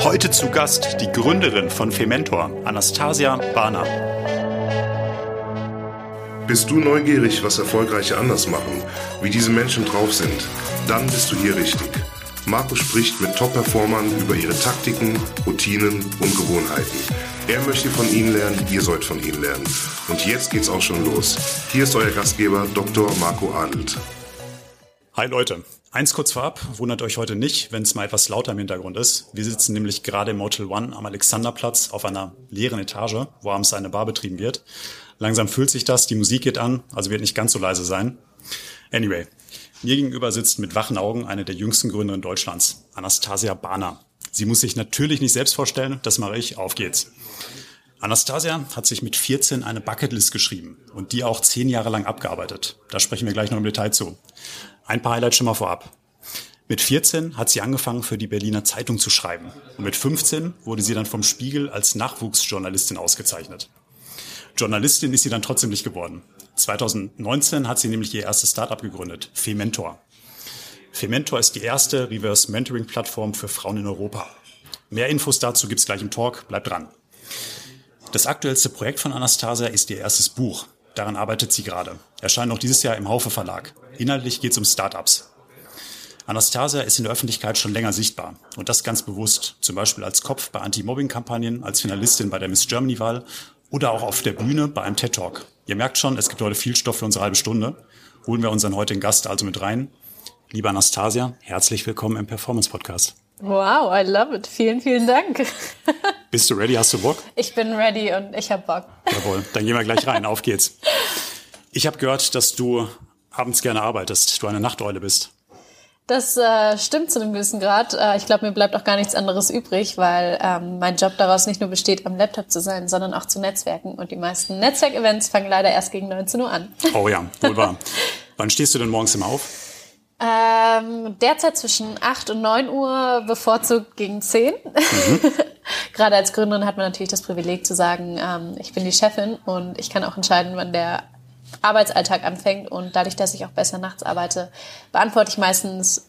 Heute zu Gast die Gründerin von Fementor, Anastasia Barner. Bist du neugierig, was Erfolgreiche anders machen, wie diese Menschen drauf sind? Dann bist du hier richtig. Marco spricht mit Top-Performern über ihre Taktiken, Routinen und Gewohnheiten. Er möchte von ihnen lernen, ihr sollt von ihnen lernen. Und jetzt geht's auch schon los. Hier ist euer Gastgeber Dr. Marco Adelt. Hi Leute, eins kurz vorab, wundert euch heute nicht, wenn es mal etwas lauter im Hintergrund ist. Wir sitzen nämlich gerade im Motel One am Alexanderplatz auf einer leeren Etage, wo abends eine Bar betrieben wird. Langsam fühlt sich das, die Musik geht an, also wird nicht ganz so leise sein. Anyway, mir gegenüber sitzt mit wachen Augen eine der jüngsten Gründerinnen Deutschlands, Anastasia Bahner. Sie muss sich natürlich nicht selbst vorstellen, das mache ich, auf geht's. Anastasia hat sich mit 14 eine Bucketlist geschrieben und die auch zehn Jahre lang abgearbeitet. Da sprechen wir gleich noch im Detail zu. Ein paar Highlights schon mal vorab. Mit 14 hat sie angefangen, für die Berliner Zeitung zu schreiben. Und mit 15 wurde sie dann vom Spiegel als Nachwuchsjournalistin ausgezeichnet. Journalistin ist sie dann trotzdem nicht geworden. 2019 hat sie nämlich ihr erstes Startup gegründet, Fementor. Fementor ist die erste Reverse Mentoring Plattform für Frauen in Europa. Mehr Infos dazu gibt's gleich im Talk, bleibt dran. Das aktuellste Projekt von Anastasia ist ihr erstes Buch. Daran arbeitet sie gerade. Erscheint noch dieses Jahr im Haufe Verlag. Inhaltlich geht es um Startups. Anastasia ist in der Öffentlichkeit schon länger sichtbar und das ganz bewusst, zum Beispiel als Kopf bei Anti-Mobbing-Kampagnen, als Finalistin bei der Miss Germany-Wahl oder auch auf der Bühne bei einem TED-Talk. Ihr merkt schon, es gibt heute viel Stoff für unsere halbe Stunde. Holen wir unseren heutigen Gast also mit rein. Liebe Anastasia, herzlich willkommen im Performance Podcast. Wow, I love it. Vielen, vielen Dank. Bist du ready? Hast du Bock? Ich bin ready und ich habe Bock. Jawohl, dann gehen wir gleich rein. Auf geht's. Ich habe gehört, dass du abends gerne arbeitest, du eine Nachteule bist. Das äh, stimmt zu einem gewissen Grad. Äh, ich glaube, mir bleibt auch gar nichts anderes übrig, weil ähm, mein Job daraus nicht nur besteht, am Laptop zu sein, sondern auch zu Netzwerken. Und die meisten Netzwerkevents fangen leider erst gegen 19 Uhr an. Oh ja, wohl wahr. Wann stehst du denn morgens immer auf? Ähm, derzeit zwischen 8 und 9 Uhr, bevorzugt gegen 10. Mhm. Gerade als Gründerin hat man natürlich das Privileg zu sagen, ähm, ich bin die Chefin und ich kann auch entscheiden, wann der Arbeitsalltag anfängt. Und dadurch, dass ich auch besser nachts arbeite, beantworte ich meistens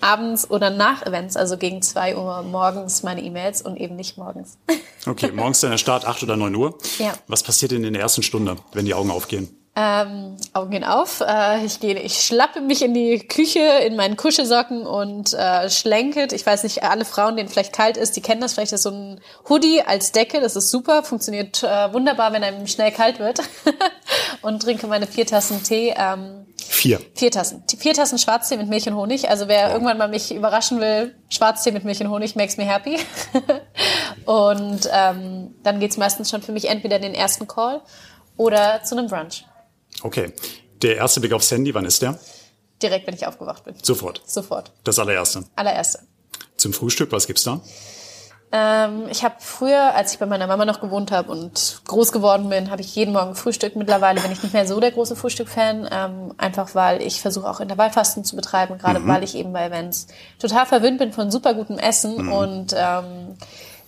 abends oder nach Events, also gegen 2 Uhr morgens meine E-Mails und eben nicht morgens. Okay, morgens dann der Start 8 oder 9 Uhr. Ja. Was passiert denn in der ersten Stunde, wenn die Augen aufgehen? Ähm, Augen gehen auf. Äh, ich gehe, ich schlappe mich in die Küche in meinen Kuschelsocken und äh, schlenket. Ich weiß nicht, alle Frauen, denen vielleicht kalt ist, die kennen das. Vielleicht ist so ein Hoodie als Decke. Das ist super, funktioniert äh, wunderbar, wenn einem schnell kalt wird. und trinke meine vier Tassen Tee. Ähm, vier. Vier Tassen. Vier Tassen Schwarztee mit Milch und Honig. Also wer oh. irgendwann mal mich überraschen will, Schwarztee mit Milch und Honig makes me happy. und ähm, dann geht's meistens schon für mich entweder in den ersten Call oder zu einem Brunch. Okay. Der erste Blick aufs Handy, wann ist der? Direkt, wenn ich aufgewacht bin. Sofort? Sofort. Das allererste? Allererste. Zum Frühstück, was gibt's da? Ähm, ich habe früher, als ich bei meiner Mama noch gewohnt habe und groß geworden bin, habe ich jeden Morgen Frühstück. Mittlerweile bin ich nicht mehr so der große Frühstück-Fan, ähm, einfach weil ich versuche auch Intervallfasten zu betreiben, gerade mhm. weil ich eben bei Events total verwöhnt bin von super gutem Essen mhm. und ähm,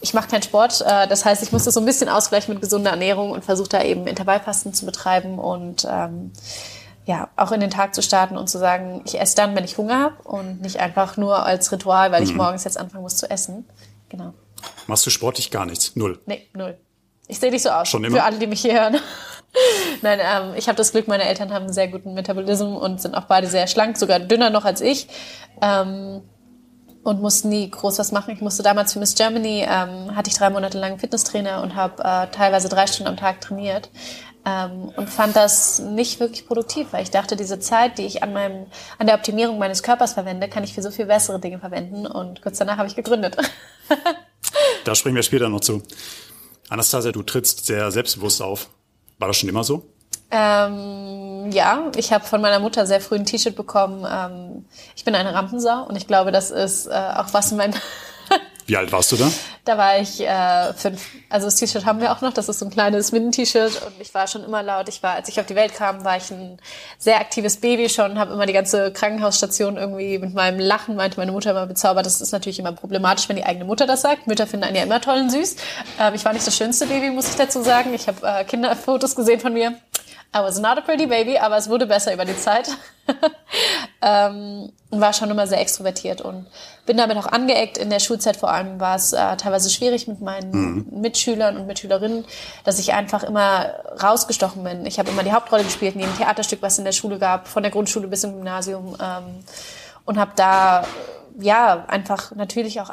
ich mache keinen Sport. Äh, das heißt, ich muss das so ein bisschen ausgleichen mit gesunder Ernährung und versuche da eben Intervallfasten zu betreiben und ähm, ja, auch in den Tag zu starten und zu sagen, ich esse dann, wenn ich Hunger habe und nicht einfach nur als Ritual, weil ich mhm. morgens jetzt anfangen muss zu essen. Genau. Machst du sportlich gar nichts? Null? Nee, null. Ich sehe nicht so aus. Schon immer? Für alle, die mich hier hören. Nein, ähm, ich habe das Glück, meine Eltern haben einen sehr guten Metabolismus und sind auch beide sehr schlank, sogar dünner noch als ich. Ähm, und musste nie groß was machen. Ich musste damals für Miss Germany, ähm, hatte ich drei Monate lang Fitnesstrainer und habe äh, teilweise drei Stunden am Tag trainiert. Ähm, und fand das nicht wirklich produktiv, weil ich dachte, diese Zeit, die ich an meinem, an der Optimierung meines Körpers verwende, kann ich für so viel bessere Dinge verwenden. Und kurz danach habe ich gegründet. da springen wir später noch zu. Anastasia, du trittst sehr selbstbewusst auf. War das schon immer so? Ähm, ja, ich habe von meiner Mutter sehr früh ein T-Shirt bekommen. Ähm, ich bin eine Rampensau und ich glaube, das ist äh, auch was in meinem Wie alt warst du da? Da war ich äh, fünf. Also das T-Shirt haben wir auch noch. Das ist so ein kleines Mini-T-Shirt und ich war schon immer laut. Ich war, als ich auf die Welt kam, war ich ein sehr aktives Baby schon. Habe immer die ganze Krankenhausstation irgendwie mit meinem Lachen meinte meine Mutter immer bezaubert. Das ist natürlich immer problematisch, wenn die eigene Mutter das sagt. Mütter finden einen ja immer toll und süß. Ähm, ich war nicht das schönste Baby, muss ich dazu sagen. Ich habe äh, Kinderfotos gesehen von mir. I was not a pretty baby, aber es wurde besser über die Zeit. ähm, war schon immer sehr extrovertiert und bin damit auch angeeckt. In der Schulzeit vor allem war es äh, teilweise schwierig mit meinen mhm. Mitschülern und Mitschülerinnen, dass ich einfach immer rausgestochen bin. Ich habe immer die Hauptrolle gespielt in jedem Theaterstück, was es in der Schule gab, von der Grundschule bis zum Gymnasium ähm, und habe da ja einfach natürlich auch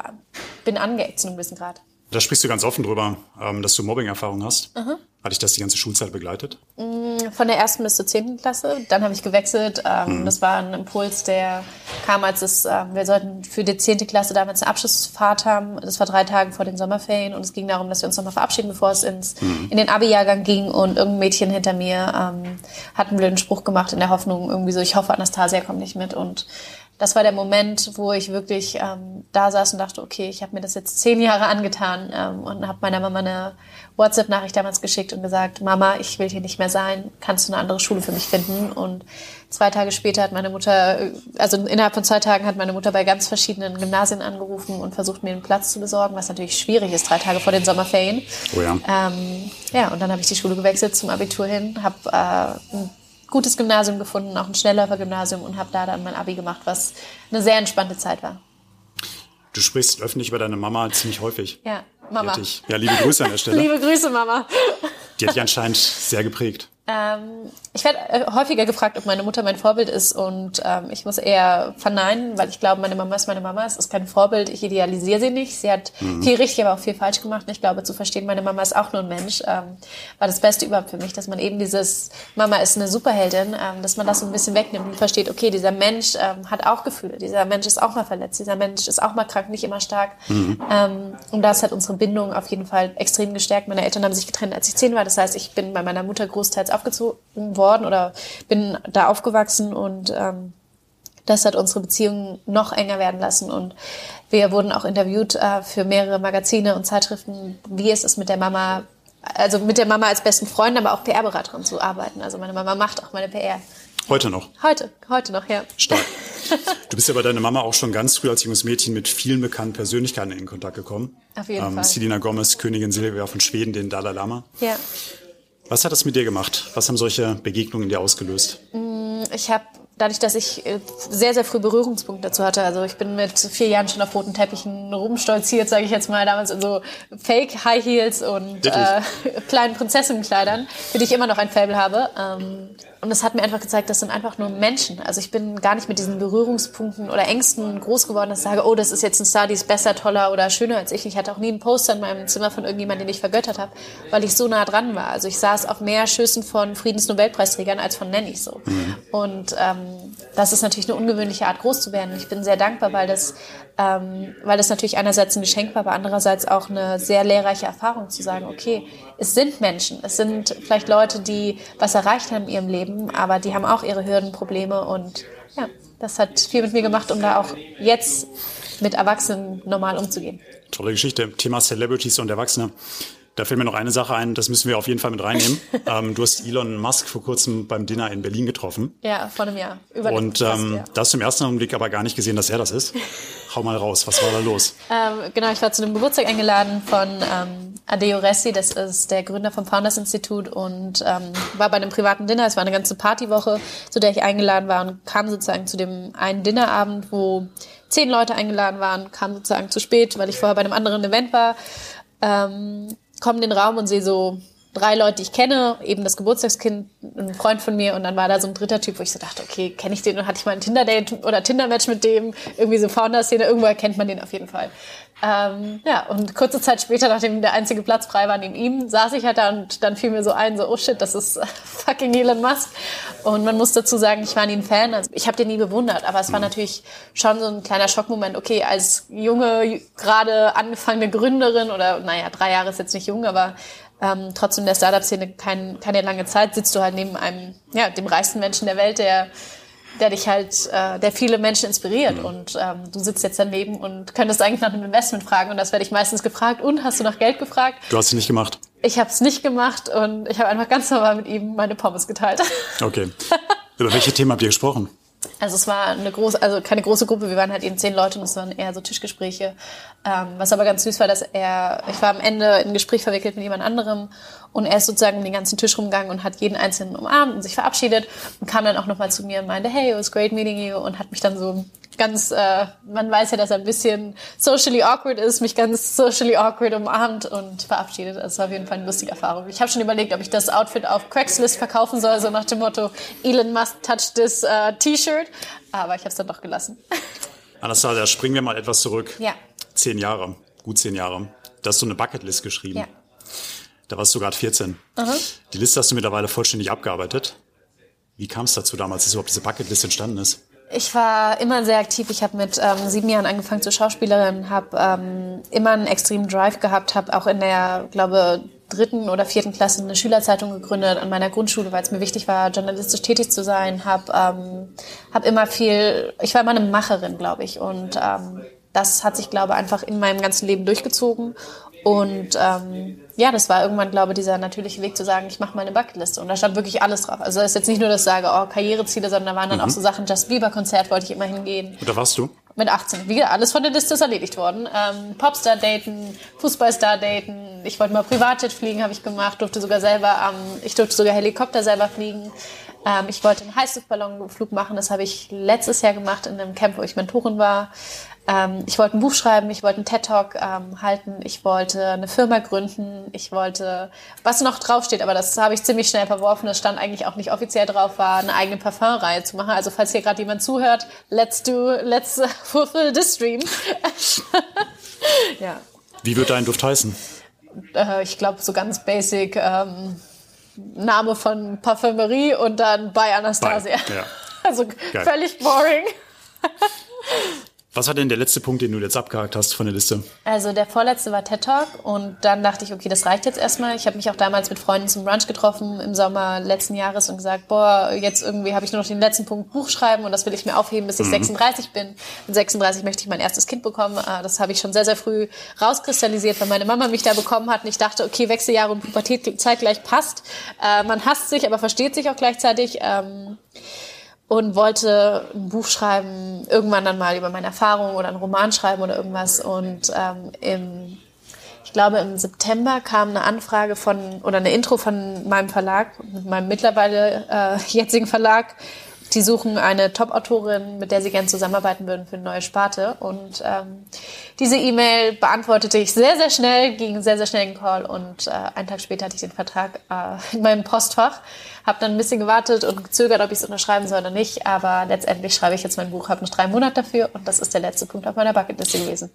bin angeeckt zu einem gewissen Grad. Da sprichst du ganz offen drüber, ähm, dass du Mobbing-Erfahrung hast. Mhm. Hat dich das die ganze Schulzeit begleitet? Mm, von der ersten bis zur zehnten Klasse. Dann habe ich gewechselt. Ähm, mhm. Das war ein Impuls, der kam, als es, äh, wir sollten für die zehnte Klasse damals eine Abschlussfahrt haben. Das war drei Tage vor den Sommerferien und es ging darum, dass wir uns nochmal verabschieden, bevor es ins, mhm. in den Abi-Jahrgang ging. Und irgendein Mädchen hinter mir ähm, hat einen blöden Spruch gemacht in der Hoffnung, irgendwie so, ich hoffe, Anastasia kommt nicht mit. Und das war der Moment, wo ich wirklich ähm, da saß und dachte, okay, ich habe mir das jetzt zehn Jahre angetan ähm, und habe meiner Mama eine WhatsApp-Nachricht damals geschickt und gesagt, Mama, ich will hier nicht mehr sein, kannst du eine andere Schule für mich finden? Und zwei Tage später hat meine Mutter, also innerhalb von zwei Tagen hat meine Mutter bei ganz verschiedenen Gymnasien angerufen und versucht, mir einen Platz zu besorgen, was natürlich schwierig ist, drei Tage vor den Sommerferien. Oh ja. Ähm, ja, und dann habe ich die Schule gewechselt zum Abitur hin, habe äh, ein gutes Gymnasium gefunden, auch ein Schnellläufer-Gymnasium und habe da dann mein Abi gemacht, was eine sehr entspannte Zeit war. Du sprichst öffentlich über deine Mama ziemlich häufig. Ja, Mama. Dich, ja, liebe Grüße an der Stelle. liebe Grüße, Mama. Die hat dich anscheinend sehr geprägt. Ähm, ich werde äh, häufiger gefragt, ob meine Mutter mein Vorbild ist und ähm, ich muss eher verneinen, weil ich glaube, meine Mama ist meine Mama. Es ist kein Vorbild. Ich idealisiere sie nicht. Sie hat mhm. viel richtig, aber auch viel falsch gemacht. Und ich glaube, zu verstehen, meine Mama ist auch nur ein Mensch, ähm, war das Beste überhaupt für mich, dass man eben dieses Mama ist eine Superheldin, ähm, dass man das so ein bisschen wegnimmt und versteht, okay, dieser Mensch ähm, hat auch Gefühle. Dieser Mensch ist auch mal verletzt. Dieser Mensch ist auch mal krank, nicht immer stark. Mhm. Ähm, und das hat unsere Bindung auf jeden Fall extrem gestärkt. Meine Eltern haben sich getrennt, als ich zehn war. Das heißt, ich bin bei meiner Mutter großteils aufgezogen worden oder bin da aufgewachsen und ähm, das hat unsere Beziehung noch enger werden lassen und wir wurden auch interviewt äh, für mehrere Magazine und Zeitschriften, wie es ist mit der Mama, also mit der Mama als besten Freund, aber auch PR-Beraterin zu arbeiten. Also meine Mama macht auch meine PR. Heute noch? Heute, heute noch, ja. Stark. Du bist ja bei deiner Mama auch schon ganz früh als junges Mädchen mit vielen bekannten Persönlichkeiten in Kontakt gekommen. Auf jeden ähm, Fall. Selina Gomez, Königin Silvia von Schweden, den Dalai Lama. Ja. Was hat das mit dir gemacht? Was haben solche Begegnungen dir ausgelöst? Mm, ich habe dadurch, dass ich äh, sehr, sehr früh Berührungspunkte dazu hatte. Also ich bin mit vier Jahren schon auf roten Teppichen rumstolziert, sage ich jetzt mal, damals in so Fake High Heels und äh, kleinen Prinzessinnenkleidern, für die ich immer noch ein Fable habe. Ähm, und es hat mir einfach gezeigt, das sind einfach nur Menschen. Also ich bin gar nicht mit diesen Berührungspunkten oder Ängsten groß geworden, dass ich sage, oh, das ist jetzt ein Star, die ist besser, toller oder schöner als ich. Ich hatte auch nie einen Poster in meinem Zimmer von irgendjemandem, den ich vergöttert habe, weil ich so nah dran war. Also ich saß auf mehr Schüssen von Friedensnobelpreisträgern als von Nanny so. Mhm. Und ähm, das ist natürlich eine ungewöhnliche Art, groß zu werden. Ich bin sehr dankbar, weil das, ähm, weil das natürlich einerseits ein Geschenk war, aber andererseits auch eine sehr lehrreiche Erfahrung zu sagen, okay, es sind Menschen, es sind vielleicht Leute, die was erreicht haben in ihrem Leben, aber die haben auch ihre Hürden, Probleme und ja, das hat viel mit mir gemacht, um da auch jetzt mit Erwachsenen normal umzugehen. Tolle Geschichte. Thema Celebrities und Erwachsene. Da fällt mir noch eine Sache ein, das müssen wir auf jeden Fall mit reinnehmen. ähm, du hast Elon Musk vor kurzem beim Dinner in Berlin getroffen. Ja, vor einem Jahr. Über Und ähm, ja. da hast du im ersten Augenblick aber gar nicht gesehen, dass er das ist. Hau mal raus, was war da los? Ähm, genau, ich war zu einem Geburtstag eingeladen von ähm, Adeo Ressi, das ist der Gründer vom Founders Institute und ähm, war bei einem privaten Dinner. Es war eine ganze Partywoche, zu der ich eingeladen war und kam sozusagen zu dem einen Dinnerabend, wo zehn Leute eingeladen waren, kam sozusagen zu spät, weil ich vorher bei einem anderen Event war. Ähm, komme in den Raum und sehe so drei Leute, die ich kenne, eben das Geburtstagskind, ein Freund von mir und dann war da so ein dritter Typ, wo ich so dachte, okay, kenne ich den und hatte ich mal ein Tinder-Date oder Tinder-Match mit dem, irgendwie so Founder-Szene, irgendwo erkennt man den auf jeden Fall. Ähm, ja, und kurze Zeit später, nachdem der einzige Platz frei war neben ihm, saß ich halt da und dann fiel mir so ein, so, oh shit, das ist fucking Elon Musk. Und man muss dazu sagen, ich war nie ein Fan, also ich habe den nie bewundert, aber es war natürlich schon so ein kleiner Schockmoment, okay, als junge, gerade angefangene Gründerin oder, naja, drei Jahre ist jetzt nicht jung, aber ähm, trotzdem der Startup-Szene kein, keine lange Zeit, sitzt du halt neben einem, ja, dem reichsten Menschen der Welt, der der dich halt, äh, der viele Menschen inspiriert. Mhm. Und ähm, du sitzt jetzt daneben und könntest eigentlich nach einem Investment fragen. Und das werde ich meistens gefragt. Und hast du nach Geld gefragt? Du hast es nicht gemacht. Ich habe es nicht gemacht und ich habe einfach ganz normal mit ihm meine Pommes geteilt. Okay. Über welche Themen habt ihr gesprochen? Also es war eine große, also keine große Gruppe, wir waren halt eben zehn Leute und es waren eher so Tischgespräche. Ähm, was aber ganz süß war, dass er, ich war am Ende in ein Gespräch verwickelt mit jemand anderem und er ist sozusagen um den ganzen Tisch rumgegangen und hat jeden einzelnen umarmt und sich verabschiedet und kam dann auch nochmal zu mir und meinte, hey, it was great meeting you und hat mich dann so ganz, äh, man weiß ja, dass er ein bisschen socially awkward ist, mich ganz socially awkward umarmt und verabschiedet. Also es war auf jeden Fall eine lustige Erfahrung. Ich habe schon überlegt, ob ich das Outfit auf Craigslist verkaufen soll, so nach dem Motto, Elon Musk touched this uh, T-Shirt, aber ich habe es dann doch gelassen. Anastasia, springen wir mal etwas zurück. Ja. Zehn Jahre, gut zehn Jahre. Da hast du eine Bucketlist geschrieben. Ja. Da warst du gerade 14. Die Liste hast du mittlerweile vollständig abgearbeitet. Wie kam es dazu damals, dass überhaupt diese Bucketlist entstanden ist? Ich war immer sehr aktiv. Ich habe mit ähm, sieben Jahren angefangen zur Schauspielerin, habe ähm, immer einen extremen Drive gehabt, habe auch in der, glaube dritten oder vierten Klasse eine Schülerzeitung gegründet an meiner Grundschule, weil es mir wichtig war, journalistisch tätig zu sein. Habe ähm, hab immer viel, ich war immer eine Macherin, glaube ich, und ähm, das hat sich, glaube ich, einfach in meinem ganzen Leben durchgezogen. Und ähm, ja, das war irgendwann, glaube ich, dieser natürliche Weg zu sagen, ich mache meine Bucketliste. Und da stand wirklich alles drauf. Also es ist jetzt nicht nur, dass ich sage, oh, Karriereziele, sondern da waren dann auch so Sachen, Just Bieber-Konzert wollte ich immer hingehen. Und da warst du? Mit 18. Wie gesagt, alles von der Liste ist erledigt worden. Ähm, Popstar daten, Fußballstar daten. Ich wollte mal Privatjet fliegen, habe ich gemacht. Durfte sogar selber, ähm, ich durfte sogar Helikopter selber fliegen. Ähm, ich wollte einen Heißluftballonflug machen. Das habe ich letztes Jahr gemacht in einem Camp, wo ich Mentorin war. Ähm, ich wollte ein Buch schreiben, ich wollte einen TED-Talk ähm, halten, ich wollte eine Firma gründen, ich wollte, was noch draufsteht, aber das habe ich ziemlich schnell verworfen, das stand eigentlich auch nicht offiziell drauf, war eine eigene Parfumreihe zu machen. Also falls hier gerade jemand zuhört, let's do, let's fulfill this dream. ja. Wie wird dein Duft heißen? Äh, ich glaube, so ganz basic ähm, Name von Parfümerie und dann bei Anastasia. Bei, ja. Also Geil. völlig boring. Was war denn der letzte Punkt, den du jetzt abgehakt hast von der Liste? Also der vorletzte war TED Talk und dann dachte ich, okay, das reicht jetzt erstmal. Ich habe mich auch damals mit Freunden zum Brunch getroffen im Sommer letzten Jahres und gesagt, boah, jetzt irgendwie habe ich nur noch den letzten Punkt Buch schreiben und das will ich mir aufheben, bis ich 36 bin. Mit 36 möchte ich mein erstes Kind bekommen. Äh, Das habe ich schon sehr, sehr früh rauskristallisiert, weil meine Mama mich da bekommen hat und ich dachte, okay, Wechseljahre und Pubertät zeitgleich passt. Äh, Man hasst sich, aber versteht sich auch gleichzeitig. Und wollte ein Buch schreiben, irgendwann dann mal über meine Erfahrungen oder einen Roman schreiben oder irgendwas. Und ähm, im, ich glaube, im September kam eine Anfrage von oder eine Intro von meinem Verlag, mit meinem mittlerweile äh, jetzigen Verlag. Die suchen eine Top-Autorin, mit der sie gerne zusammenarbeiten würden für eine neue Sparte. Und ähm, diese E-Mail beantwortete ich sehr, sehr schnell, ging sehr, sehr schnell in den Call. Und äh, einen Tag später hatte ich den Vertrag äh, in meinem Postfach. Habe dann ein bisschen gewartet und gezögert, ob ich es unterschreiben soll oder nicht. Aber letztendlich schreibe ich jetzt mein Buch, habe noch drei Monate dafür. Und das ist der letzte Punkt auf meiner Bucketliste gewesen.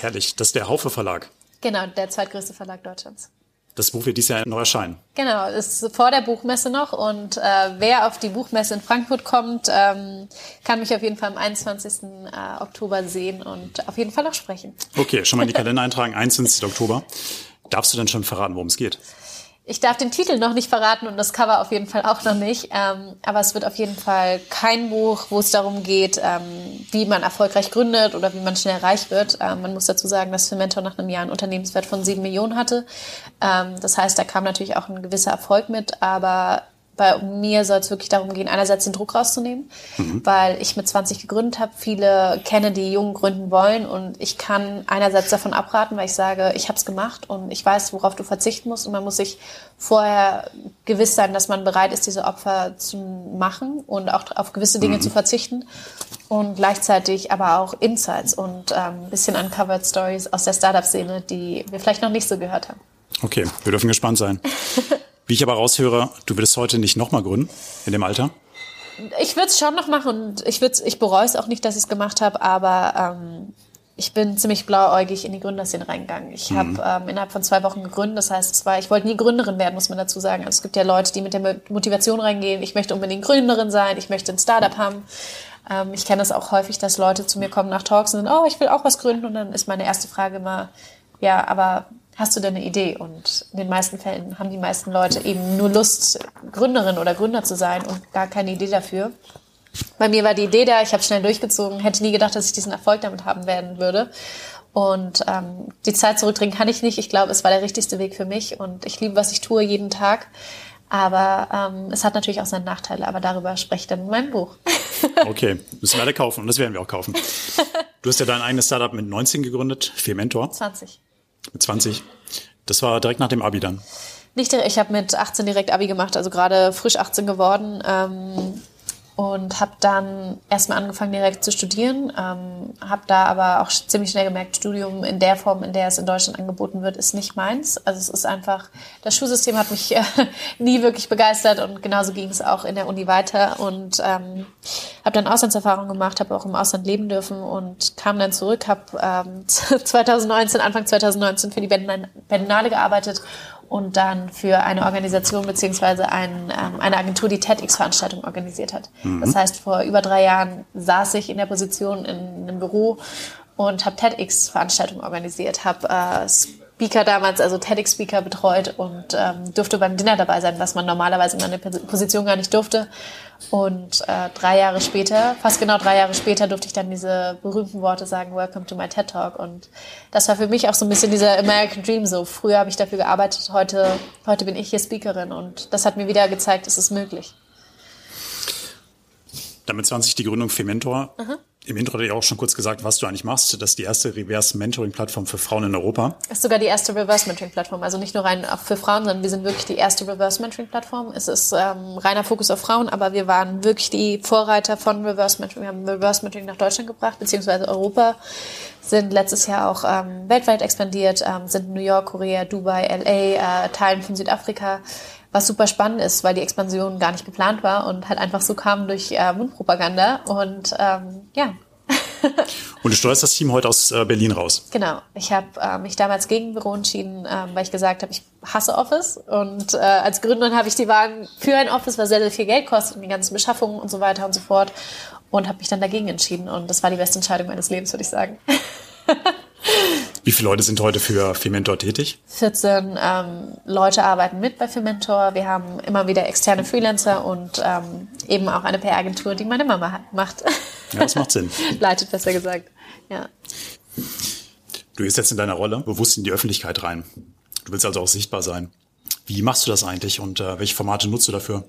Herrlich, das ist der Haufe Verlag. Genau, der zweitgrößte Verlag Deutschlands. Das Buch wird dieses Jahr noch erscheinen. Genau, ist vor der Buchmesse noch und äh, wer auf die Buchmesse in Frankfurt kommt, ähm, kann mich auf jeden Fall am 21. Äh, Oktober sehen und auf jeden Fall auch sprechen. Okay, schon mal in die Kalender eintragen, 21. Oktober. Darfst du denn schon verraten, worum es geht? Ich darf den Titel noch nicht verraten und das Cover auf jeden Fall auch noch nicht. Ähm, aber es wird auf jeden Fall kein Buch, wo es darum geht, ähm, wie man erfolgreich gründet oder wie man schnell reich wird. Ähm, man muss dazu sagen, dass Fermentor nach einem Jahr einen Unternehmenswert von sieben Millionen hatte. Ähm, das heißt, da kam natürlich auch ein gewisser Erfolg mit, aber bei mir soll es wirklich darum gehen, einerseits den Druck rauszunehmen, weil ich mit 20 gegründet habe, viele kenne, die jung gründen wollen und ich kann einerseits davon abraten, weil ich sage, ich habe es gemacht und ich weiß, worauf du verzichten musst und man muss sich vorher gewiss sein, dass man bereit ist, diese Opfer zu machen und auch auf gewisse Dinge zu verzichten und gleichzeitig aber auch Insights und ähm, ein bisschen Uncovered Stories aus der Startup-Szene, die wir vielleicht noch nicht so gehört haben. Okay, wir dürfen gespannt sein. Wie ich aber raushöre, du würdest heute nicht nochmal gründen in dem Alter? Ich würde es schon noch machen und ich, ich bereue es auch nicht, dass ich es gemacht habe, aber ähm, ich bin ziemlich blauäugig in die Gründerszene reingegangen. Ich habe ähm, innerhalb von zwei Wochen gegründet, das heißt, es war, ich wollte nie Gründerin werden, muss man dazu sagen. Also es gibt ja Leute, die mit der Motivation reingehen, ich möchte unbedingt Gründerin sein, ich möchte ein Startup haben. Ähm, ich kenne das auch häufig, dass Leute zu mir kommen nach Talks und sagen, oh, ich will auch was gründen und dann ist meine erste Frage immer, ja, aber hast du denn eine Idee? Und in den meisten Fällen haben die meisten Leute eben nur Lust, Gründerin oder Gründer zu sein und gar keine Idee dafür. Bei mir war die Idee da, ich habe schnell durchgezogen, hätte nie gedacht, dass ich diesen Erfolg damit haben werden würde. Und ähm, die Zeit zurückdrehen kann ich nicht. Ich glaube, es war der richtigste Weg für mich und ich liebe, was ich tue jeden Tag. Aber ähm, es hat natürlich auch seine Nachteile, aber darüber spreche ich dann in meinem Buch. okay, müssen wir alle kaufen und das werden wir auch kaufen. Du hast ja dein eigenes Startup mit 19 gegründet, Mentor. 20. Mit 20. Das war direkt nach dem Abi dann. Nicht direkt, ich habe mit 18 direkt Abi gemacht, also gerade frisch 18 geworden. Ähm, und habe dann erstmal angefangen direkt zu studieren, ähm, habe da aber auch ziemlich schnell gemerkt, Studium in der Form, in der es in Deutschland angeboten wird, ist nicht meins. Also es ist einfach, das Schulsystem hat mich äh, nie wirklich begeistert und genauso ging es auch in der Uni weiter und ähm, habe dann Auslandserfahrung gemacht, habe auch im Ausland leben dürfen und kam dann zurück, habe ähm, 2019, Anfang 2019 für die Berlinale gearbeitet und dann für eine Organisation beziehungsweise ein, ähm, eine Agentur, die TEDx-Veranstaltungen organisiert hat. Mhm. Das heißt, vor über drei Jahren saß ich in der Position in einem Büro und habe TEDx-Veranstaltungen organisiert, habe äh, Speaker damals, also TEDx-Speaker betreut und ähm, durfte beim Dinner dabei sein, was man normalerweise in meiner Position gar nicht durfte. Und äh, drei Jahre später, fast genau drei Jahre später, durfte ich dann diese berühmten Worte sagen, Welcome to my TED Talk. Und das war für mich auch so ein bisschen dieser American Dream. So früher habe ich dafür gearbeitet, heute, heute bin ich hier Speakerin und das hat mir wieder gezeigt, es ist möglich. Damit 20 die Gründung Fementor. Mhm. Im Intro hatte ich auch schon kurz gesagt, was du eigentlich machst. Das ist die erste Reverse-Mentoring-Plattform für Frauen in Europa. Das ist sogar die erste Reverse-Mentoring-Plattform. Also nicht nur rein für Frauen, sondern wir sind wirklich die erste Reverse-Mentoring-Plattform. Es ist ähm, reiner Fokus auf Frauen, aber wir waren wirklich die Vorreiter von Reverse-Mentoring. Wir haben Reverse-Mentoring nach Deutschland gebracht, beziehungsweise Europa. Sind letztes Jahr auch ähm, weltweit expandiert, ähm, sind in New York, Korea, Dubai, LA, äh, Teilen von Südafrika was super spannend ist, weil die Expansion gar nicht geplant war und halt einfach so kam durch äh, Mundpropaganda. Und ähm, ja. und du steuerst das Team heute aus äh, Berlin raus. Genau. Ich habe äh, mich damals gegen Büro entschieden, äh, weil ich gesagt habe, ich hasse Office. Und äh, als Gründerin habe ich die Wahl für ein Office, was sehr, sehr viel Geld kostet und die ganzen Beschaffungen und so weiter und so fort. Und habe mich dann dagegen entschieden. Und das war die beste Entscheidung meines Lebens, würde ich sagen. Wie viele Leute sind heute für Fementor tätig? 14 ähm, Leute arbeiten mit bei Fementor. Wir haben immer wieder externe Freelancer und ähm, eben auch eine PR-Agentur, die meine Mama macht. Ja, das macht Sinn. Leitet, besser gesagt. Ja. Du gehst jetzt in deiner Rolle bewusst in die Öffentlichkeit rein. Du willst also auch sichtbar sein. Wie machst du das eigentlich und äh, welche Formate nutzt du dafür?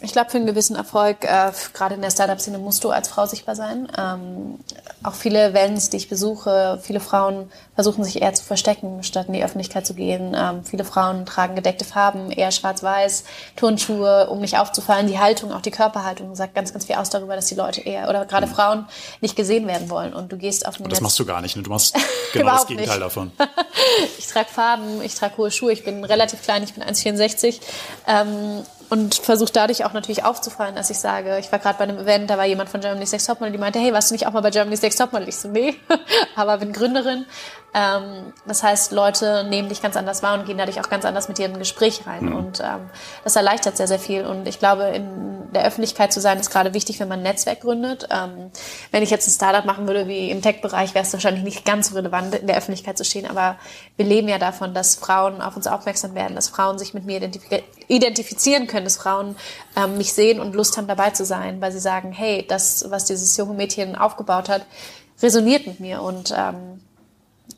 Ich glaube, für einen gewissen Erfolg, äh, gerade in der Startup-Szene, musst du als Frau sichtbar sein. Ähm, auch viele Events, die ich besuche, viele Frauen versuchen sich eher zu verstecken, statt in die Öffentlichkeit zu gehen. Ähm, viele Frauen tragen gedeckte Farben, eher schwarz-weiß, Turnschuhe, um nicht aufzufallen. Die Haltung, auch die Körperhaltung, sagt ganz, ganz viel aus darüber, dass die Leute eher, oder gerade mhm. Frauen, nicht gesehen werden wollen. Und du gehst auf den Das Netz machst du gar nicht, ne? Du machst genau das Gegenteil davon. ich trage Farben, ich trage hohe Schuhe, ich bin relativ klein, ich bin 1,64. Ähm, und versuche dadurch auch natürlich aufzufallen, dass ich sage, ich war gerade bei einem Event, da war jemand von Germany's Next Topmodel, die meinte, hey, warst du nicht auch mal bei Germany's Next Topmodel? Ich so, nee, aber bin Gründerin. Ähm, das heißt, Leute nehmen dich ganz anders wahr und gehen dadurch auch ganz anders mit dir in ein Gespräch rein. Mhm. Und ähm, das erleichtert sehr, sehr viel. Und ich glaube, in der Öffentlichkeit zu sein, ist gerade wichtig, wenn man ein Netzwerk gründet. Ähm, wenn ich jetzt ein Startup machen würde wie im Tech-Bereich, wäre es wahrscheinlich nicht ganz so relevant, in der Öffentlichkeit zu stehen. Aber wir leben ja davon, dass Frauen auf uns aufmerksam werden, dass Frauen sich mit mir identifizieren können, dass Frauen ähm, mich sehen und Lust haben, dabei zu sein, weil sie sagen, hey, das, was dieses junge Mädchen aufgebaut hat, resoniert mit mir. Und ähm,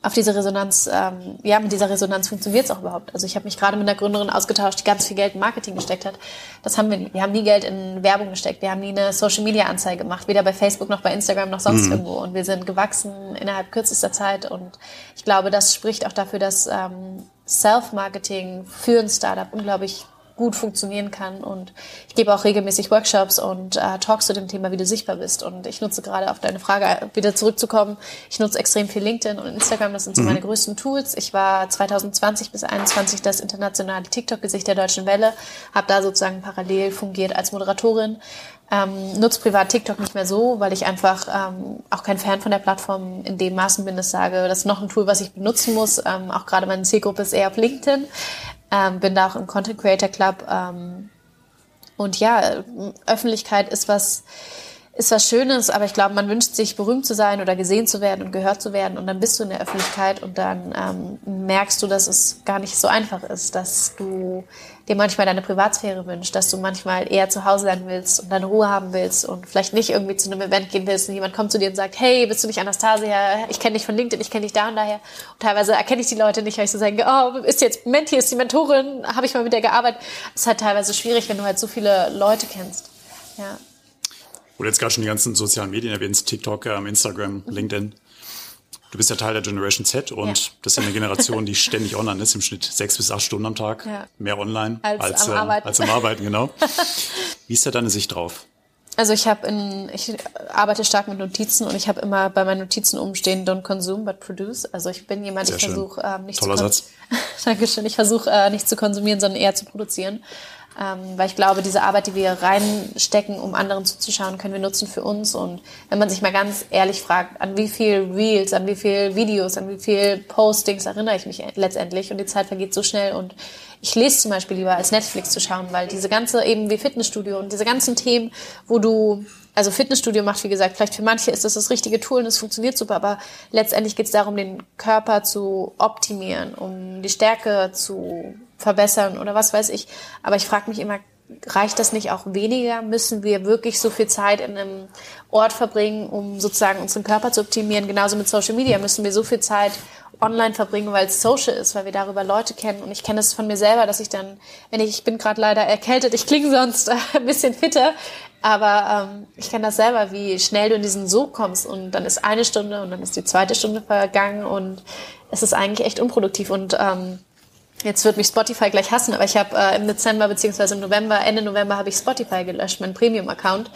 auf diese Resonanz, ähm, ja, mit dieser Resonanz funktioniert es auch überhaupt. Also ich habe mich gerade mit einer Gründerin ausgetauscht, die ganz viel Geld in Marketing gesteckt hat. Das haben wir nie. Wir haben nie Geld in Werbung gesteckt. Wir haben nie eine Social-Media-Anzeige gemacht, weder bei Facebook noch bei Instagram noch sonst mhm. irgendwo. Und wir sind gewachsen innerhalb kürzester Zeit. Und ich glaube, das spricht auch dafür, dass ähm, Self-Marketing für ein Startup unglaublich gut funktionieren kann. Und ich gebe auch regelmäßig Workshops und äh, Talks zu dem Thema, wie du sichtbar bist. Und ich nutze gerade auf deine Frage wieder zurückzukommen. Ich nutze extrem viel LinkedIn und Instagram. Das sind so mhm. meine größten Tools. Ich war 2020 bis 2021 das internationale TikTok-Gesicht der Deutschen Welle. Habe da sozusagen parallel fungiert als Moderatorin. Ähm, nutze privat TikTok nicht mehr so, weil ich einfach ähm, auch kein Fan von der Plattform in dem Maßen bin, dass sage, das ist noch ein Tool, was ich benutzen muss. Ähm, auch gerade meine Zielgruppe ist eher auf LinkedIn. Ähm, bin da auch im Content Creator Club. Ähm, und ja, Öffentlichkeit ist was, ist was Schönes, aber ich glaube, man wünscht sich berühmt zu sein oder gesehen zu werden und gehört zu werden und dann bist du in der Öffentlichkeit und dann ähm, merkst du, dass es gar nicht so einfach ist, dass du dir manchmal deine Privatsphäre wünschst, dass du manchmal eher zu Hause sein willst und deine Ruhe haben willst und vielleicht nicht irgendwie zu einem Event gehen willst und jemand kommt zu dir und sagt, hey, bist du nicht Anastasia? Ich kenne dich von LinkedIn, ich kenne dich da und daher. Und teilweise erkenne ich die Leute nicht, weil ich so sage, oh, ist jetzt Menti, ist die Mentorin, habe ich mal mit der gearbeitet. Das ist halt teilweise schwierig, wenn du halt so viele Leute kennst. Ja. Oder jetzt gerade schon die ganzen sozialen Medien erwähnst, TikTok, ähm, Instagram. LinkedIn. Du bist ja Teil der Generation Z und ja. das ist ja eine Generation, die ständig online ist, im Schnitt sechs bis acht Stunden am Tag, ja. mehr online als, als, am ähm, Arbeiten. als am Arbeiten, genau. Wie ist da deine Sicht drauf? Also ich habe in, ich arbeite stark mit Notizen und ich habe immer bei meinen Notizen umstehen, don't consume, but produce. Also ich bin jemand, Sehr ich versuche ähm, nicht Toller zu Satz. Dankeschön. Ich versuche äh, nicht zu konsumieren, sondern eher zu produzieren. Ähm, weil ich glaube, diese Arbeit, die wir reinstecken, um anderen zuzuschauen, können wir nutzen für uns. Und wenn man sich mal ganz ehrlich fragt, an wie viel Reels, an wie viel Videos, an wie viel Postings erinnere ich mich letztendlich und die Zeit vergeht so schnell und ich lese zum Beispiel lieber als Netflix zu schauen, weil diese ganze eben wie Fitnessstudio und diese ganzen Themen, wo du also Fitnessstudio macht, wie gesagt, vielleicht für manche ist das das richtige Tool und es funktioniert super, aber letztendlich geht es darum, den Körper zu optimieren, um die Stärke zu verbessern oder was weiß ich. Aber ich frage mich immer, reicht das nicht auch weniger? Müssen wir wirklich so viel Zeit in einem Ort verbringen, um sozusagen unseren Körper zu optimieren? Genauso mit Social Media müssen wir so viel Zeit online verbringen, weil es social ist, weil wir darüber Leute kennen. Und ich kenne es von mir selber, dass ich dann, wenn ich, ich bin gerade leider erkältet, ich klinge sonst ein bisschen fitter, aber ähm, ich kenne das selber, wie schnell du in diesen Sog kommst und dann ist eine Stunde und dann ist die zweite Stunde vergangen und es ist eigentlich echt unproduktiv und ähm, Jetzt wird mich Spotify gleich hassen, aber ich habe äh, im Dezember beziehungsweise im November, Ende November habe ich Spotify gelöscht, mein Premium-Account,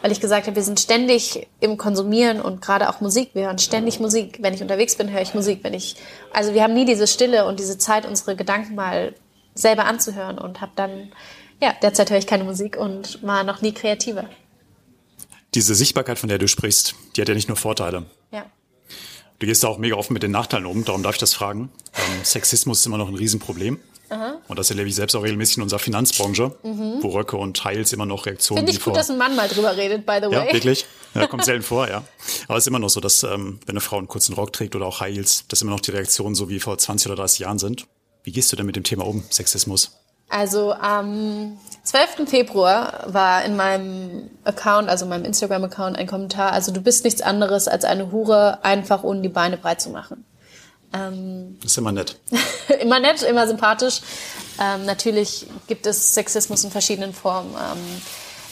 weil ich gesagt habe, wir sind ständig im Konsumieren und gerade auch Musik. Wir hören ständig Musik. Wenn ich unterwegs bin, höre ich Musik. Wenn ich, also wir haben nie diese Stille und diese Zeit, unsere Gedanken mal selber anzuhören und habe dann, ja, derzeit höre ich keine Musik und war noch nie kreativer. Diese Sichtbarkeit, von der du sprichst, die hat ja nicht nur Vorteile. Ja. Du gehst da auch mega offen mit den Nachteilen um, darum darf ich das fragen. Ähm, Sexismus ist immer noch ein Riesenproblem. Aha. Und das erlebe ich selbst auch regelmäßig in unserer Finanzbranche, mhm. wo Röcke und Teils immer noch Reaktionen Finde ich gut, dass ein Mann mal drüber redet, by the way. Ja, wirklich. Ja, kommt selten vor, ja. Aber es ist immer noch so, dass ähm, wenn eine Frau einen kurzen Rock trägt oder auch Heels, dass immer noch die Reaktionen so wie vor 20 oder 30 Jahren sind. Wie gehst du denn mit dem Thema um, Sexismus? Also am 12. Februar war in meinem Account, also meinem Instagram-Account, ein Kommentar, also du bist nichts anderes als eine Hure, einfach ohne die Beine breit zu machen. Ähm, das ist immer nett. immer nett, immer sympathisch. Ähm, natürlich gibt es Sexismus in verschiedenen Formen. Ähm,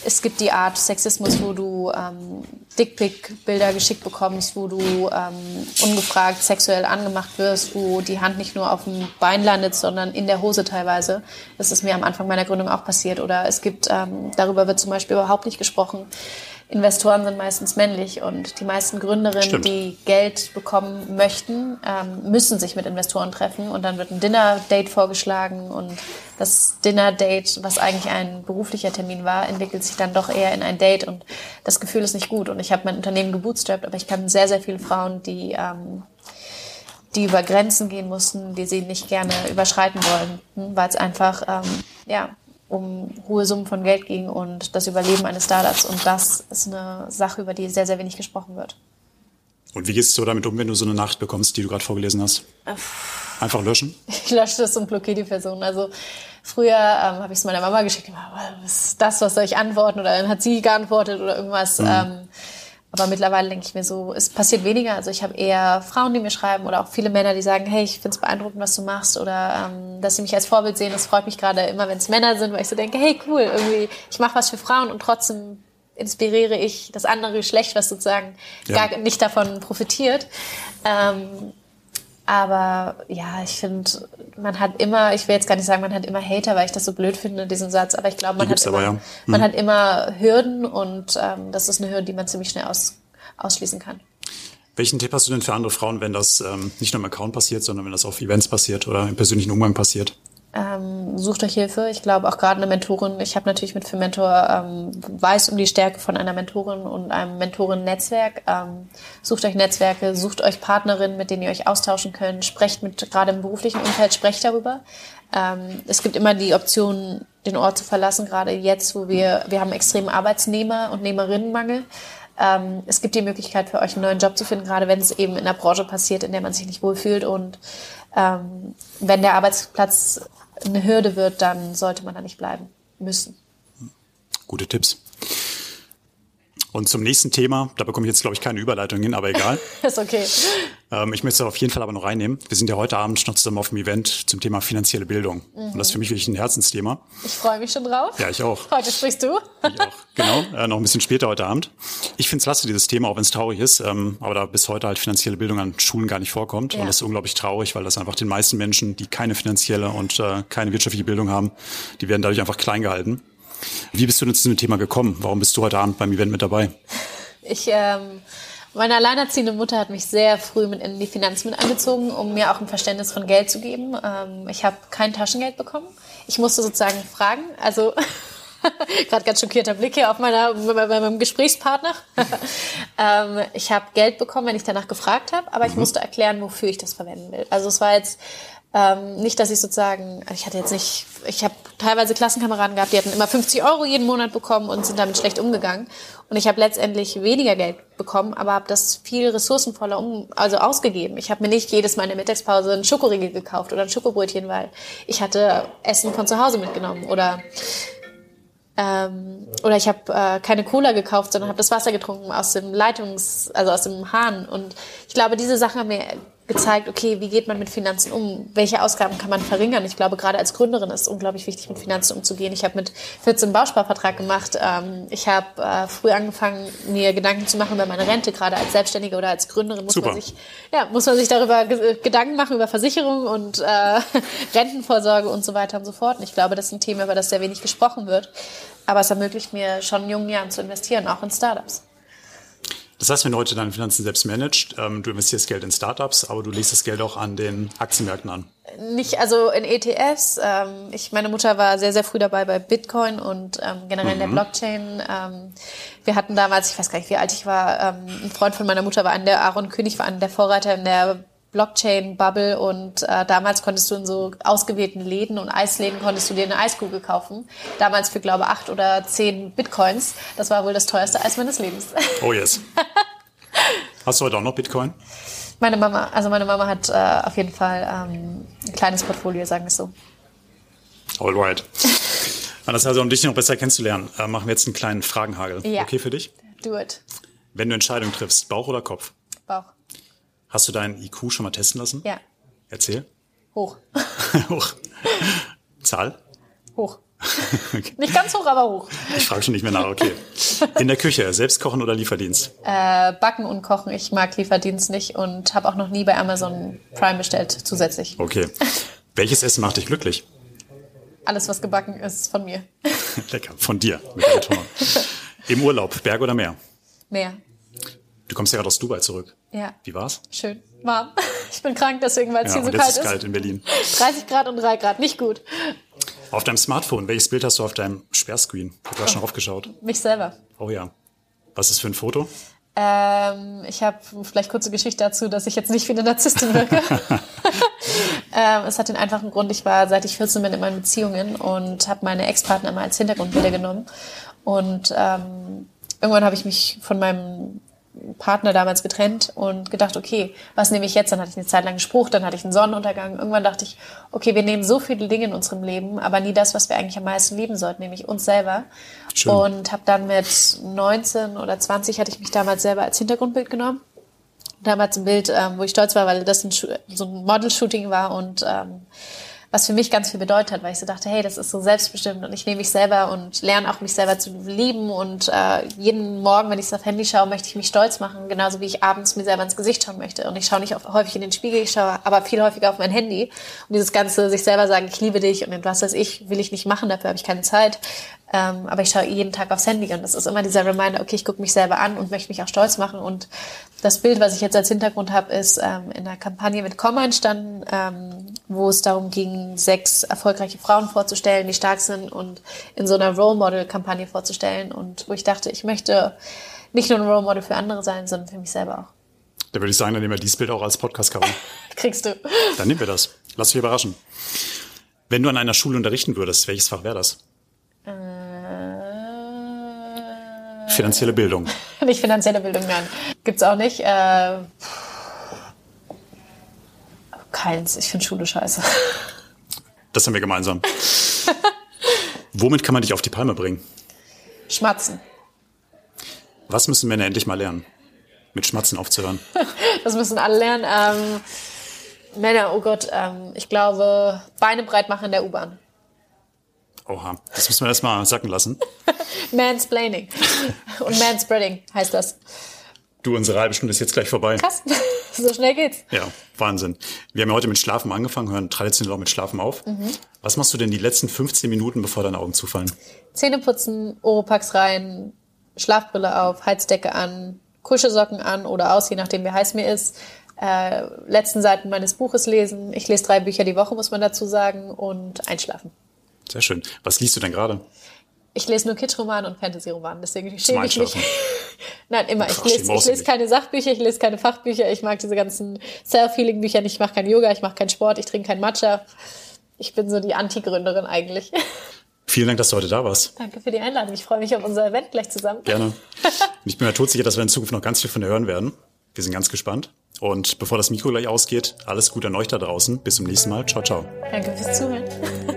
es gibt die Art Sexismus, wo du ähm, Dickpick-Bilder geschickt bekommst, wo du ähm, ungefragt sexuell angemacht wirst, wo die Hand nicht nur auf dem Bein landet, sondern in der Hose teilweise. Das ist mir am Anfang meiner Gründung auch passiert. Oder es gibt, ähm, darüber wird zum Beispiel überhaupt nicht gesprochen, Investoren sind meistens männlich und die meisten Gründerinnen, Stimmt. die Geld bekommen möchten, ähm, müssen sich mit Investoren treffen und dann wird ein Dinner-Date vorgeschlagen und das Dinner-Date, was eigentlich ein beruflicher Termin war, entwickelt sich dann doch eher in ein Date und das Gefühl ist nicht gut und ich habe mein Unternehmen gebootstrapped, aber ich kann sehr, sehr viele Frauen, die ähm, die über Grenzen gehen mussten, die sie nicht gerne überschreiten wollen, weil es einfach ähm, ja um hohe Summen von Geld ging und das Überleben eines Startups. Und das ist eine Sache, über die sehr, sehr wenig gesprochen wird. Und wie gehst du damit um, wenn du so eine Nachricht bekommst, die du gerade vorgelesen hast? Einfach löschen? Ich lösche das und blockiere die Person. Also früher ähm, habe ich es meiner Mama geschickt, was ist das, was soll ich antworten? Oder dann hat sie geantwortet oder irgendwas. Mhm. Ähm, aber mittlerweile denke ich mir so, es passiert weniger. Also ich habe eher Frauen, die mir schreiben oder auch viele Männer, die sagen, hey, ich finde es beeindruckend, was du machst oder ähm, dass sie mich als Vorbild sehen. Das freut mich gerade immer, wenn es Männer sind, weil ich so denke, hey, cool, irgendwie, ich mache was für Frauen und trotzdem inspiriere ich das andere Geschlecht, was sozusagen ja. gar nicht davon profitiert. Ähm, aber ja, ich finde, man hat immer, ich will jetzt gar nicht sagen, man hat immer Hater, weil ich das so blöd finde, diesen Satz, aber ich glaube, man, hat immer, ja. mhm. man hat immer Hürden und ähm, das ist eine Hürde, die man ziemlich schnell aus, ausschließen kann. Welchen Tipp hast du denn für andere Frauen, wenn das ähm, nicht nur im Account passiert, sondern wenn das auf Events passiert oder im persönlichen Umgang passiert? Ähm, sucht euch Hilfe. Ich glaube auch gerade eine Mentorin. Ich habe natürlich mit für Mentor ähm, weiß um die Stärke von einer Mentorin und einem Mentoren-Netzwerk. Ähm, sucht euch Netzwerke, sucht euch Partnerinnen, mit denen ihr euch austauschen könnt. Sprecht mit gerade im beruflichen Umfeld, sprecht darüber. Ähm, es gibt immer die Option, den Ort zu verlassen, gerade jetzt, wo wir wir haben extremen Arbeitsnehmer und Nehmerinnenmangel. ähm, es gibt die Möglichkeit für euch einen neuen Job zu finden, gerade wenn es eben in einer Branche passiert, in der man sich nicht wohlfühlt. Und ähm, wenn der Arbeitsplatz eine Hürde wird, dann sollte man da nicht bleiben müssen. Gute Tipps. Und zum nächsten Thema, da bekomme ich jetzt, glaube ich, keine Überleitung hin, aber egal. ist okay. Ähm, ich möchte es auf jeden Fall aber noch reinnehmen. Wir sind ja heute Abend noch zusammen auf dem Event zum Thema finanzielle Bildung. Mhm. Und das ist für mich wirklich ein Herzensthema. Ich freue mich schon drauf. Ja, ich auch. Heute sprichst du. Ich auch, genau. Äh, noch ein bisschen später heute Abend. Ich finde es klasse, dieses Thema, auch wenn es traurig ist, ähm, aber da bis heute halt finanzielle Bildung an Schulen gar nicht vorkommt. Ja. Und das ist unglaublich traurig, weil das einfach den meisten Menschen, die keine finanzielle und äh, keine wirtschaftliche Bildung haben, die werden dadurch einfach klein gehalten. Wie bist du denn zu diesem Thema gekommen? Warum bist du heute Abend beim Event mit dabei? Ich, ähm, meine alleinerziehende Mutter hat mich sehr früh mit in die Finanzen mit einbezogen, um mir auch ein Verständnis von Geld zu geben. Ähm, ich habe kein Taschengeld bekommen. Ich musste sozusagen fragen. Also gerade ganz schockierter Blick hier auf meiner, bei meinem Gesprächspartner. ähm, ich habe Geld bekommen, wenn ich danach gefragt habe, aber ich mhm. musste erklären, wofür ich das verwenden will. Also es war jetzt ähm, nicht, dass ich sozusagen, ich hatte jetzt nicht, ich habe teilweise Klassenkameraden gehabt, die hatten immer 50 Euro jeden Monat bekommen und sind damit schlecht umgegangen. Und ich habe letztendlich weniger Geld bekommen, aber habe das viel ressourcenvoller um, also ausgegeben. Ich habe mir nicht jedes Mal in der Mittagspause einen Schokoriegel gekauft oder ein Schokobrötchen, weil ich hatte Essen von zu Hause mitgenommen oder ähm, oder ich habe äh, keine Cola gekauft, sondern habe das Wasser getrunken aus dem Leitungs, also aus dem Hahn. Und ich glaube, diese Sachen haben mir gezeigt, okay, wie geht man mit Finanzen um? Welche Ausgaben kann man verringern? Ich glaube, gerade als Gründerin ist es unglaublich wichtig, mit Finanzen umzugehen. Ich habe mit 14 einen Bausparvertrag gemacht. Ähm, ich habe äh, früh angefangen, mir Gedanken zu machen über meine Rente. Gerade als Selbstständige oder als Gründerin muss Super. man sich, ja, muss man sich darüber Gedanken machen über Versicherung und äh, Rentenvorsorge und so weiter und so fort. Und ich glaube, das ist ein Thema, über das sehr wenig gesprochen wird. Aber es ermöglicht mir schon in jungen Jahren zu investieren, auch in Startups. Das heißt, wenn du heute deine Finanzen selbst managst, ähm, du investierst Geld in Startups, aber du legst das Geld auch an den Aktienmärkten an. Nicht, also in ETFs. Ähm, ich, meine Mutter war sehr, sehr früh dabei bei Bitcoin und ähm, generell mhm. in der. Blockchain. Ähm, wir hatten damals, ich weiß gar nicht, wie alt ich war, ähm, ein Freund von meiner Mutter war einer der, Aaron König war einer der Vorreiter in der Blockchain-Bubble und äh, damals konntest du in so ausgewählten Läden und Eisläden konntest du dir eine Eiskugel kaufen. Damals für, glaube acht oder zehn Bitcoins. Das war wohl das teuerste Eis meines Lebens. Oh yes. Hast du heute auch noch Bitcoin? Meine Mama, also meine Mama hat äh, auf jeden Fall ähm, ein kleines Portfolio, sagen wir es so. Alright. Das heißt, um dich noch besser kennenzulernen, äh, machen wir jetzt einen kleinen Fragenhagel. Ja. Okay für dich? Do it. Wenn du Entscheidungen triffst, Bauch oder Kopf? Bauch. Hast du deinen IQ schon mal testen lassen? Ja. Erzähl. Hoch. hoch. Zahl? Hoch. okay. Nicht ganz hoch, aber hoch. Ich frage schon nicht mehr nach, okay. In der Küche, selbst kochen oder Lieferdienst? Äh, backen und kochen. Ich mag Lieferdienst nicht und habe auch noch nie bei Amazon Prime bestellt zusätzlich. Okay. Welches Essen macht dich glücklich? Alles, was gebacken ist, von mir. Lecker, von dir. Mit Im Urlaub, Berg oder Meer? Meer. Du kommst ja gerade aus Dubai zurück. Ja. Wie war's? Schön. Warm. Ich bin krank, deswegen, weil es ja, hier so kalt ist. Es ist kalt in Berlin. 30 Grad und 3 Grad, nicht gut. Auf deinem Smartphone, welches Bild hast du auf deinem Sperrscreen? Ich habe oh. schon aufgeschaut. Mich selber. Oh ja. Was ist für ein Foto? Ähm, ich habe vielleicht kurze Geschichte dazu, dass ich jetzt nicht wie eine Narzisstin wirke. ähm, es hat den einfachen Grund, ich war seit ich 14 bin in meinen Beziehungen und habe meine Ex-Partner mal als Hintergrundbilder genommen. Und ähm, irgendwann habe ich mich von meinem Partner damals getrennt und gedacht, okay, was nehme ich jetzt? Dann hatte ich eine Zeit lang gesprochen, dann hatte ich einen Sonnenuntergang. Irgendwann dachte ich, okay, wir nehmen so viele Dinge in unserem Leben, aber nie das, was wir eigentlich am meisten lieben sollten, nämlich uns selber. Schön. Und habe dann mit 19 oder 20 hatte ich mich damals selber als Hintergrundbild genommen. Damals ein Bild, ähm, wo ich stolz war, weil das ein, so ein Model-Shooting war und ähm, was für mich ganz viel bedeutet hat, weil ich so dachte, hey, das ist so selbstbestimmt und ich nehme mich selber und lerne auch mich selber zu lieben und äh, jeden Morgen, wenn ich aufs Handy schaue, möchte ich mich stolz machen, genauso wie ich abends mir selber ins Gesicht schauen möchte. Und ich schaue nicht häufig in den Spiegel, ich schaue aber viel häufiger auf mein Handy. Und dieses ganze sich selber sagen, ich liebe dich und was weiß ich, will ich nicht machen, dafür habe ich keine Zeit, ähm, aber ich schaue jeden Tag aufs Handy und das ist immer dieser Reminder, okay, ich gucke mich selber an und möchte mich auch stolz machen. Und das Bild, was ich jetzt als Hintergrund habe, ist ähm, in einer Kampagne mit Komma entstanden, ähm, wo es darum ging, sechs erfolgreiche Frauen vorzustellen, die stark sind und in so einer Role Model-Kampagne vorzustellen. Und wo ich dachte, ich möchte nicht nur ein Role Model für andere sein, sondern für mich selber auch. Da würde ich sagen, dann nehmen wir dieses Bild auch als Podcast-Cover. Kriegst du. Dann nehmen wir das. Lass dich überraschen. Wenn du an einer Schule unterrichten würdest, welches Fach wäre das? Finanzielle Bildung. nicht finanzielle Bildung, nein. Gibt's auch nicht. Äh, keins. Ich finde Schule scheiße. Das haben wir gemeinsam. Womit kann man dich auf die Palme bringen? Schmatzen. Was müssen Männer endlich mal lernen? Mit Schmatzen aufzuhören. Das müssen alle lernen. Ähm, Männer, oh Gott, ähm, ich glaube, Beine breit machen in der U-Bahn. Oha, das müssen wir erstmal sacken lassen. Mansplaining. Und Manspreading heißt das. Du, unsere halbe Stunde ist jetzt gleich vorbei. Krass, so schnell geht's. Ja, Wahnsinn. Wir haben ja heute mit Schlafen angefangen, hören traditionell auch mit Schlafen auf. Was machst du denn die letzten 15 Minuten, bevor deine Augen zufallen? Zähne putzen, Oropax rein, Schlafbrille auf, Heizdecke an, Kuschelsocken an oder aus, je nachdem wie heiß mir ist. Äh, letzten Seiten meines Buches lesen. Ich lese drei Bücher die Woche, muss man dazu sagen, und einschlafen. Sehr schön. Was liest du denn gerade? Ich lese nur Kitschromane und Fantasy-Romane, deswegen schäme ich mich. Nein, immer. Ich lese, ich lese keine Sachbücher, ich lese keine Fachbücher. Ich mag diese ganzen Self-Healing-Bücher nicht. Ich mache kein Yoga, ich mache keinen Sport, ich trinke kein Matcha. Ich bin so die Anti-Gründerin eigentlich. Vielen Dank, dass du heute da warst. Danke für die Einladung. Ich freue mich auf unser Event gleich zusammen. Gerne. Und ich bin mir todsicher, dass wir in Zukunft noch ganz viel von dir hören werden. Wir sind ganz gespannt. Und bevor das Mikro gleich ausgeht, alles Gute an euch da draußen. Bis zum nächsten Mal. Ciao, ciao. Danke fürs Zuhören.